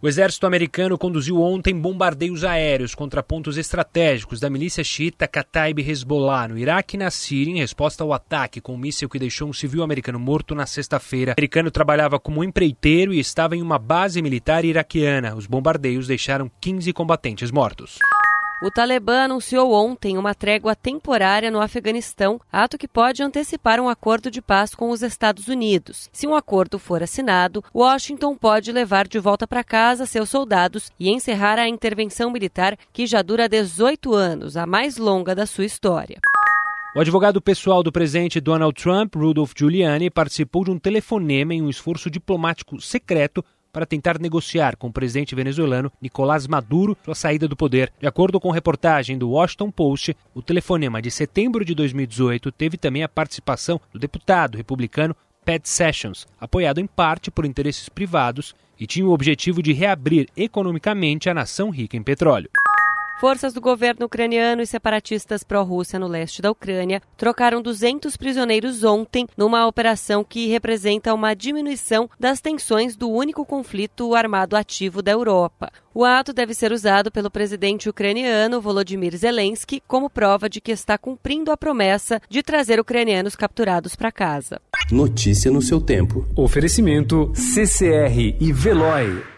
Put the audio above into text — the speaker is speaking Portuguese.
O exército americano conduziu ontem bombardeios aéreos contra pontos estratégicos da milícia xiita Kataib Hezbollah no Iraque e na Síria em resposta ao ataque com um míssil que deixou um civil americano morto na sexta-feira. O americano trabalhava como empreiteiro e estava em uma base militar iraquiana. Os bombardeios deixaram 15 combatentes mortos. O Talibã anunciou ontem uma trégua temporária no Afeganistão, ato que pode antecipar um acordo de paz com os Estados Unidos. Se um acordo for assinado, Washington pode levar de volta para casa seus soldados e encerrar a intervenção militar que já dura 18 anos, a mais longa da sua história. O advogado pessoal do presidente Donald Trump, Rudolph Giuliani, participou de um telefonema em um esforço diplomático secreto para tentar negociar com o presidente venezuelano Nicolás Maduro sua saída do poder. De acordo com reportagem do Washington Post, o telefonema de setembro de 2018 teve também a participação do deputado republicano Pat Sessions, apoiado em parte por interesses privados, e tinha o objetivo de reabrir economicamente a nação rica em petróleo. Forças do governo ucraniano e separatistas pró-Rússia no leste da Ucrânia trocaram 200 prisioneiros ontem numa operação que representa uma diminuição das tensões do único conflito armado ativo da Europa. O ato deve ser usado pelo presidente ucraniano Volodymyr Zelensky como prova de que está cumprindo a promessa de trazer ucranianos capturados para casa. Notícia no seu tempo. Oferecimento CCR e Veloy.